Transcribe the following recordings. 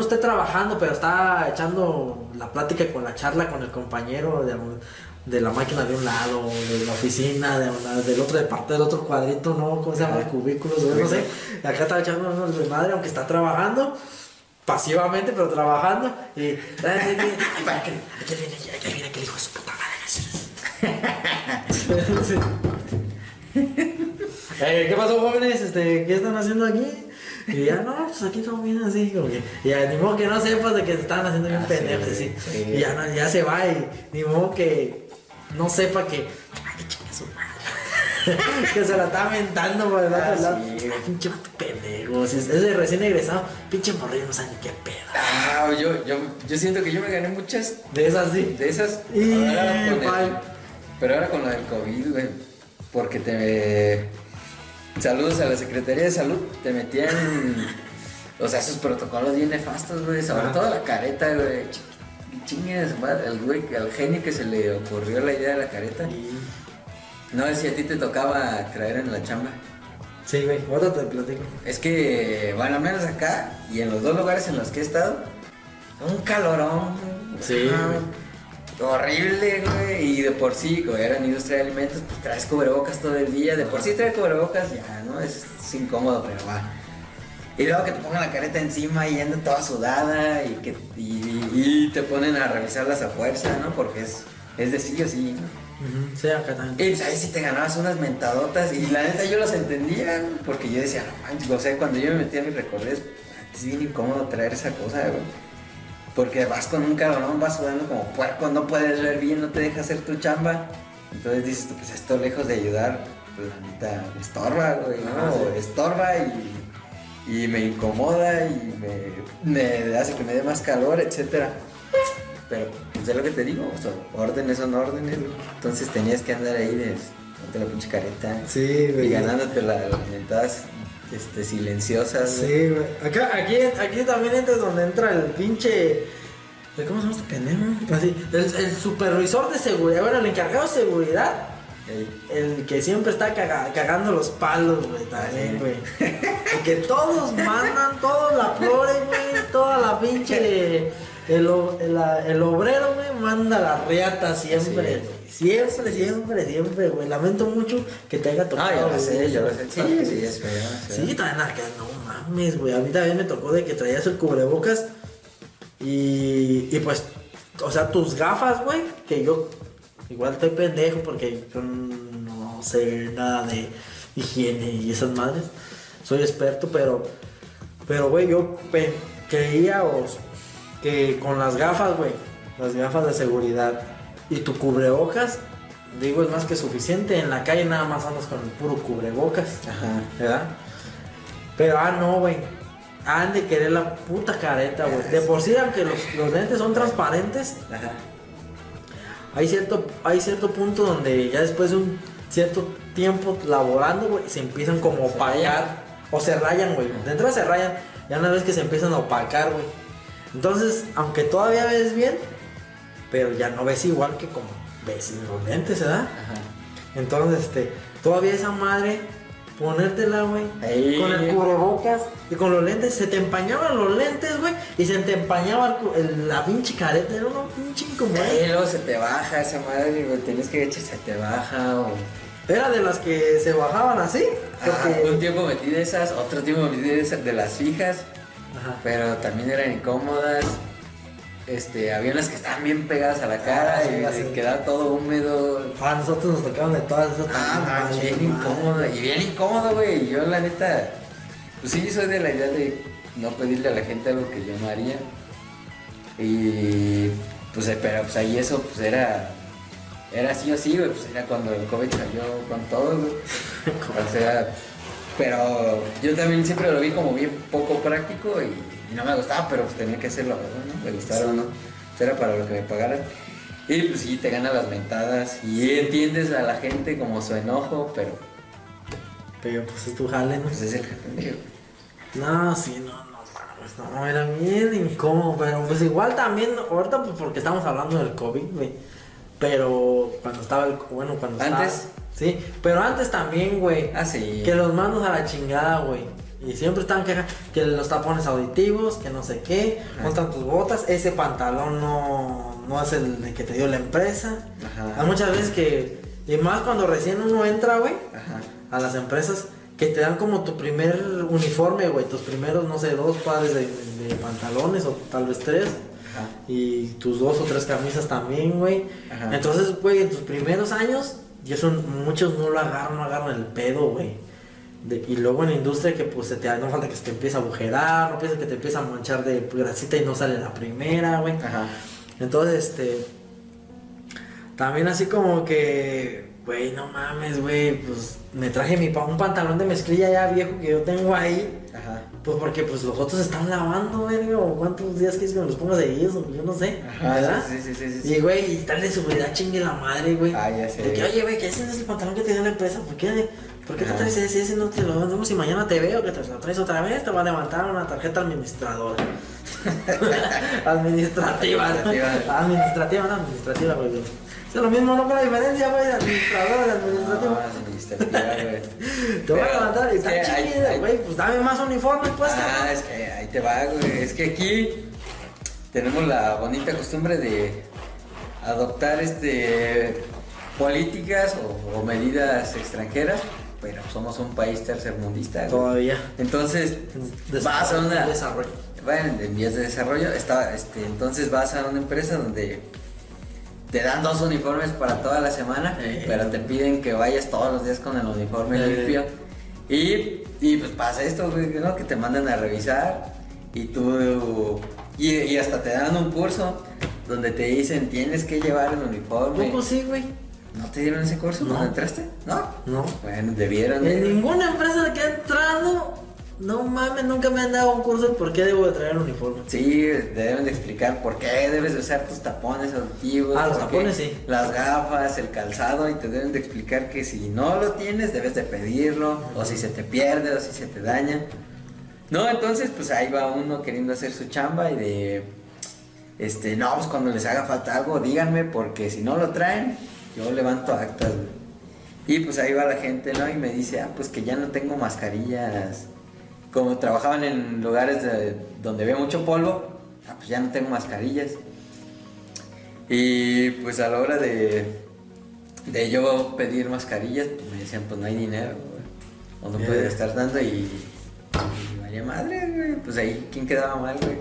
uno esté trabajando, pero está echando la plática con la charla con el compañero de, de la máquina de un lado, de la oficina, de una- del otro parte del otro cuadrito, ¿no? ¿Cómo se llama? Cubículos, no sé. Acá está echando unos de madre, aunque está trabajando. Pasivamente, pero trabajando. Y. Ay, para que- Aquí viene, aquí viene aquel hijo de su puta madre. Eh, ¿Qué pasó, jóvenes? Este, ¿Qué están haciendo aquí? Y ya, no, pues aquí todo bien así, como que. Y ya, ni modo que no sepas de que se están haciendo bien Ah, sí, pendejos, así. sí. Y ya, no, ya se va, y ni modo que no sepa que. Ay, chinga su madre. que se la está aventando por el otro Ah, lado. Pinche vato pendejo. Si es de recién egresado, pinche morrillo no sabe ni qué pedo. Ah, yo, yo, yo siento que yo me gané muchas De esas sí. de esas. Y, ahora con el- pal. pero ahora con lo del COVID, güey. Porque te. Saludos a la Secretaría de Salud. Te metían. O sea, esos protocolos bien nefastos, güey. Sobre Ajá. todo la careta, güey. Ch- Chingue su madre, al güey, al genio que se le ocurrió la idea de la careta. Y- No sé si a ti te tocaba traer en la chamba. Sí, güey, ahora te platico. Es que, bueno, al menos acá y en los dos lugares en los que he estado, un calorón. Sí, Ah, güey. Horrible, güey. Y de por sí, como era en industria de alimentos, pues traes cubrebocas todo el día. De por sí traer cubrebocas ya, ¿no? Es, es incómodo, pero va. Y luego que te pongan la careta encima y anda toda sudada y que y, y te ponen a revisarlas a fuerza, ¿no? Porque es, es de sí o sí, ¿no? Ujú, Sí, acá también. Y pues ahí sí te ganabas unas mentadotas y la neta yo las entendía, porque yo decía, no manches, o sea, cuando yo me metía a mis recorridos, es bien incómodo traer esa cosa, güey. Porque vas con un calorón, vas sudando como puerco, no puedes ver bien, no te deja hacer tu chamba. Entonces dices, tú, pues esto lejos de ayudar, pues la neta estorba, güey, ¿no? Sí. Estorba y, y me incomoda y me, me hace que me dé más calor, etcétera. Pero, pues es lo que te digo, o sea, órdenes son órdenes, güey. Entonces tenías que andar ahí de ponte la pinche careta Sí, y ganándote la- las mentadas este, silenciosas, güey. Sí, güey. Acá, aquí, aquí también entra donde entra el pinche. ¿Cómo se llama este pendejo? Así, el, el supervisor de seguridad, bueno, el encargado de seguridad, el que siempre está caga- cagando los palos, güey, también, güey. El que todos mandan, todos la flore, güey, toda la pinche. El, el, el obrero, güey, manda la riata siempre. Siempre, siempre, siempre, güey. Lamento mucho que te haya tocado. Ah, yo lo sé, yo lo sé. Sí, sí, es es feo. Sí, también acá, no mames, güey. A mí también me tocó de que traías el cubrebocas y, y pues, o sea, tus gafas, güey, que yo igual estoy pendejo porque yo no sé nada de higiene y esas madres. Soy experto, pero, pero, güey, yo creía o, que con las gafas, güey, las gafas de seguridad y tu cubrebocas, digo, es más que suficiente. En la calle nada más andas con el puro cubrebocas. Ajá. ¿verdad? Pero, ah, no, güey. Han de querer la puta careta, güey. De por sí, aunque los, los lentes son transparentes, Ajá. hay cierto, hay cierto punto donde ya después de un cierto tiempo laborando, güey, se empiezan como a opacar. O se rayan, güey. De entrada se rayan. Ya una vez que se empiezan a opacar, güey. Entonces, aunque todavía ves bien, pero ya no ves igual que como ves sin los lentes, ¿verdad? Ajá. Entonces, este, todavía esa madre, ponértela, güey, con el cubrebocas y con los lentes, se te empañaban los lentes, güey, y se te empañaba el la pinche careta, era una pinche Y incomodidad. luego se te baja esa madre, güey. Tienes que echar, se te baja o. Era de las que se bajaban así, Ajá, porque... un tiempo metí de esas, otro tiempo metí de esas de las fijas, Ajá. pero también eran incómodas. Este, había unas que estaban bien pegadas a la cara Ah, sí, y las- se quedaba todo húmedo. A nosotros nos tocaban de todas esas Ah, no, bien incómodo. Y bien incómodo, güey. Yo, la neta, pues sí, soy de la idea de no pedirle a la gente algo que yo no haría. Y pues, eh, pero pues ahí eso, pues era. Era así o sí, güey. Pues era cuando el COVID salió con todo, güey. O sea, pero yo también siempre lo vi como bien poco práctico y, y no me gustaba, pero pues tenía que hacerlo, ¿verdad? ¿no? Me gustara o no. Pues, Era para lo que me pagaran. Y pues sí, te ganan las mentadas y entiendes a la gente como su enojo, pero Pero pues es tu jale, ¿no? pues es el jefe. No, sí, no, no mames, no, era bien incómodo, pero pues igual también, ahorita pues porque estamos hablando del COVID, güey, pero cuando estaba el, bueno, cuando ¿Antes? estaba, sí, pero antes también, güey, Ah, sí. que los mandos a la chingada, güey, Y siempre están quejas que los tapones auditivos, que no sé qué, montan tus botas, ese pantalón no, no es el de que te dio la empresa. Ajá. Hay muchas veces que, y más cuando recién uno entra, güey, a las empresas, que te dan como tu primer uniforme, güey, tus primeros, no sé, dos pares de, de pantalones o tal vez tres. Ajá. Y tus dos o tres camisas también, güey. Entonces, güey, en tus primeros años, y eso muchos no lo agarran, no agarran el pedo, güey. De- y luego en la industria que pues se te no falta que se te empieza a agujerar, no piensa que te empieza a manchar de grasita y no sale la primera, güey. Entonces, este. También así como que. Güey, no mames, güey. Pues me traje mi pa- un pantalón de mezclilla ya viejo que yo tengo ahí. Ajá. Pues porque pues los otros están lavando, güey. O cuántos días quieres que me los ponga seguidos, yo no sé. ¿Verdad? Ajá. Sí, sí, sí, sí, sí. Y güey, y tal de seguridad chingue la madre, güey. Ah, ya sé. De que, oye, güey, ¿qué ese no es el pantalón que te dio la empresa? ¿Por qué, ¿por qué te traes ese? Ese no te lo damos si mañana te veo, que te lo traes otra vez, te va a levantar una tarjeta administradora. administrativa. Administrativa. administrativa, no administrativa, güey. Es lo mismo, no con la diferencia, güey, de administradora, de administrativo. No, te voy a levantar está hay- güey. Pues dame más uniforme, pues, Ah, es que ahí te va, güey. Es que aquí tenemos la bonita costumbre de adoptar este políticas o, o medidas extranjeras, pero somos un país tercermundista. güey. Todavía. Entonces, vas a una Desarrollo. bueno, en vías de desarrollo, está, este, entonces vas a una empresa donde te dan dos uniformes para toda la semana, Eh. pero te piden que vayas todos los días con el uniforme Eh. limpio. Y, y pues pasa esto, güey, ¿no? Que te mandan a revisar y tú... Y, y hasta te dan un curso donde te dicen tienes que llevar el uniforme. ¿Poco sí, güey? ¿No te dieron ese curso No. cuando entraste? No. No. Bueno, debieron. En ninguna empresa que he entrado, no mames, nunca me han dado un curso de por qué debo de traer el uniforme. Sí, deben de explicar por qué debes de usar tus tapones auditivos. Ah, los tapones, sí. Las gafas, el calzado y te deben de explicar que si no lo tienes debes de pedirlo o si se te pierde o si se te daña. No, entonces pues ahí va uno queriendo hacer su chamba y de este, no, pues cuando les haga falta algo díganme porque si no lo traen yo levanto actas. Y pues ahí va la gente, ¿no? Y me dice, ah, pues que ya no tengo mascarillas. Como trabajaban en lugares de- donde había mucho polvo, ah, pues ya no tengo mascarillas. Y pues a la hora de, de yo pedir mascarillas, pues me decían, pues no hay dinero, güey. O no Eh. puedes estar dando y, y vaya madre, güey. Pues ahí, ¿quién quedaba mal, güey?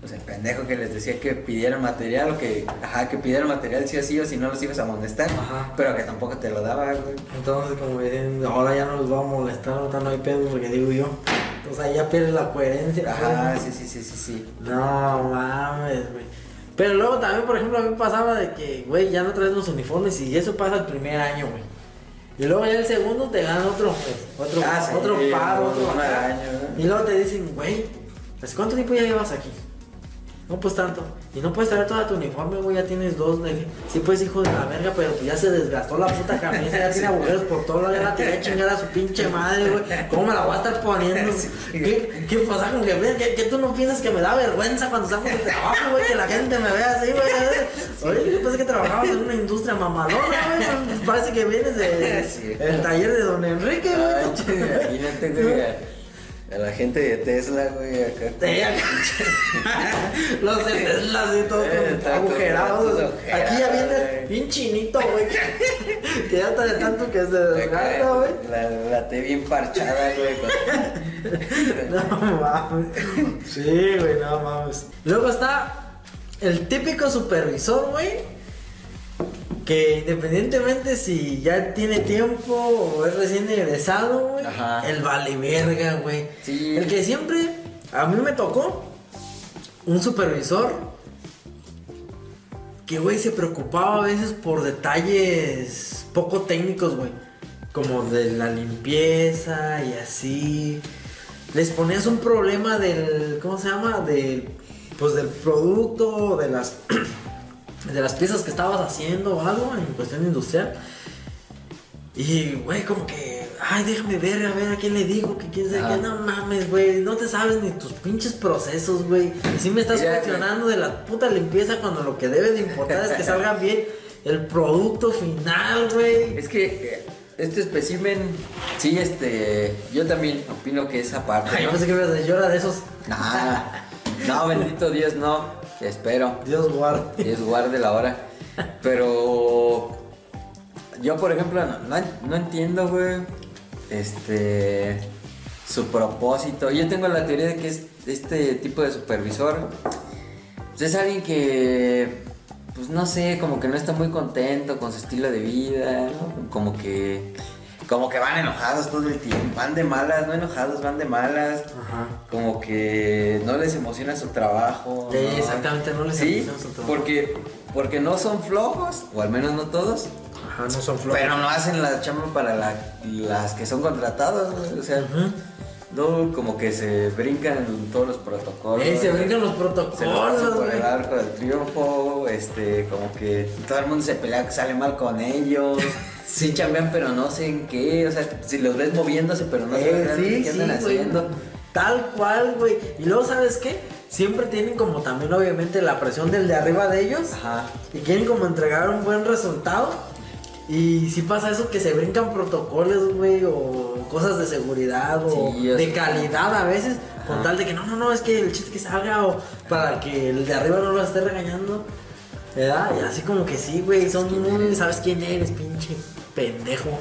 Pues el pendejo que les decía que pidieran material o que, ajá, que pidieran material sí o sí o si no los ibas a molestar, Ajá. pero que tampoco te lo daba, güey. Entonces, como dicen, ahora ya no los va a molestar, ahorita no hay pedo, porque digo yo. Entonces ahí ya pierdes la coherencia. Ajá, sí, sí, sí, sí, sí. No mames, güey. Pero luego también, por ejemplo, a mí pasaba de que, güey, ya no traes los uniformes y eso pasa el primer año, güey. Y luego ya el segundo te dan otro, pues, otro, Ah, sí, otro par, otro año, ¿no? Y luego te dicen, güey, pues ¿cuánto tiempo ya llevas aquí? No, pues tanto. Y no puedes traer toda tu uniforme, güey, ya tienes dos. De... Sí, pues hijo de la verga, pero pues ya se desgastó la puta camisa, ya tiene agujeros por todo lado, ya la tiré a chingar a su pinche madre, güey. ¿Cómo me la voy a estar poniendo? ¿Qué, ¿Qué pasa con que? ¿Qué, qué tú no piensas que me da vergüenza cuando estamos de trabajo, güey? Que la gente me vea así, güey. Oye, yo pensé que trabajabas en una industria mamalona, güey. Pues parece que vienes del el taller de don Enrique, güey. che, imagínate, güey, a, la gente de Tesla, güey, acá. Los de Tesla así todos Eh, agujerados. Aquí ya viene bien chinito, güey. Que ya está de tanto que se desgasta, güey. La, la T bien parchada, güey. No mames. Sí, güey, no mames. Luego está el típico supervisor, güey. Que independientemente si ya tiene tiempo o es recién egresado, güey. El vale verga, güey. Sí. El que siempre, a mí me tocó un supervisor que, güey, se preocupaba a veces por detalles poco técnicos, güey. Como de la limpieza y así. Les ponías un problema del, ¿cómo se llama? Del, pues del producto, de las, de las piezas que estabas haciendo o algo en cuestión industrial. Y, güey, como que, ay, déjame ver, a ver a quién le digo, que quién sabe qué, no mames, güey, no te sabes ni tus pinches procesos, güey. Y si me estás cuestionando de la puta limpieza cuando lo que debe de importar es que salga bien el producto final, güey. Es que eh, este espécimen, sí, este, yo también opino que esa parte. Ay, yo ¿no? pensé que ibas a decir, yo era de esos. Nah, no, bendito Dios, no, espero. Dios guarde. Dios guarde la hora. Pero yo, por ejemplo, no, no- entiendo, güey, este, su propósito. Yo tengo la teoría de que es este tipo de supervisor, pues es alguien que, pues no sé, como que no está muy contento con su estilo de vida, ¿no? Como que, como que van enojados todo el tiempo, van de malas, no enojados, van de malas. Ajá. Como que no les emociona su trabajo. Sí, ¿no? exactamente, no les Sí, emociona su trabajo. porque, porque no son flojos, o al menos no todos, Ajá, no son flojos. pero no hacen la chamba para la- las que son contratados, güey, o sea, no como que se brincan todos los protocolos. Eh, se brincan los se protocolos, por el arco del triunfo, este, como que todo el mundo se pelea que sale mal con ellos. Sí chambean, pero no sé en qué, o sea, si los ves moviéndose, pero no Eh, realmente sí, qué sí, andan güey. haciendo. Tal cual, güey. Y luego, ¿sabes qué? Siempre tienen como también, obviamente, la presión del de arriba de ellos. Ajá. Y quieren como entregar un buen resultado. Y si pasa eso que se brincan protocolos, güey, o cosas de seguridad, o Sí, de sé. calidad a veces, con tal de que no, no, no, es que el chiste que salga, o para que el de arriba no lo esté regañando. ¿Verdad? Y así como que sí, güey, son muy? ¿sabes quién eres, pinche pendejo?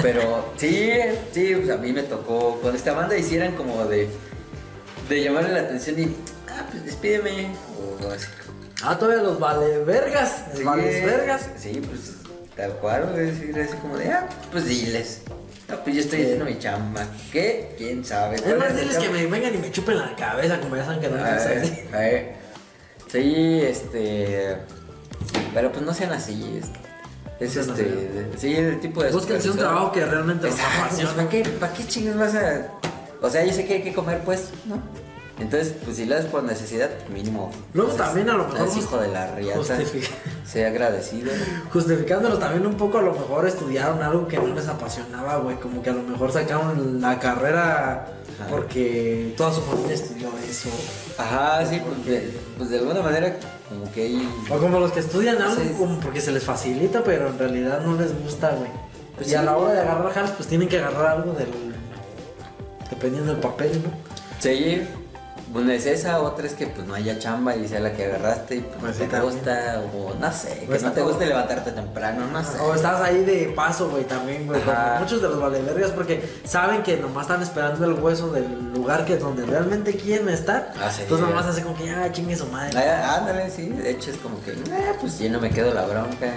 Pero sí, sí, pues a mí me tocó. Cuando esta banda hicieran como de. de llamarle la atención y. Ah, pues despídeme. O así. Ah, todavía los vale vergas, Sí, vales vergas. Sí, pues tal cual. Decir así como de. Ah, pues diles. No, pues yo estoy haciendo mi chamba. ¿Qué? ¿Quién sabe? Es ¿Cuál más, tu diles que me vengan y me chupen la cabeza, como ya saben que no me A ver, así. a ver. Sí, este. Pero pues no sean así. Es este. Sí, el tipo de. Búsquense un trabajo que realmente los Exacto, apasione. ¿para qué, ¿para qué chingas vas a...? O sea, yo sé que hay que comer, pues, ¿no? Entonces, pues si lo haces por necesidad, mínimo. Luego pues, también a lo mejor Es hijo de la riata. Sea agradecido. Justificándolo también un poco, a lo mejor estudiaron algo que no les apasionaba, güey. Como que a lo mejor sacaron la carrera Ajá. porque toda su familia estudió eso. Ajá, sí, porque, pues de alguna manera, como que hay... O como los que estudian algo Sí. como porque se les facilita, pero en realidad no les gusta, güey. Pues y a la hora de agarrar jales, pues tienen que agarrar algo del. Dependiendo del papel, ¿no? Sí, una es esa, otra es que pues no haya chamba y sea la que agarraste y pues, Pues no sí, te también. gusta, o no sé, Pues que no te guste levantarte temprano, no sé. O estás ahí de paso, güey, también, güey. Muchos de los valevergas porque saben que nomás están esperando el hueso del lugar que donde realmente quieren estar. Ah, sí. Entonces nomás hace como que ya chingue su madre. Ah, Ándale, sí, de hecho es como que, "Ah, pues yo no me quedo la bronca.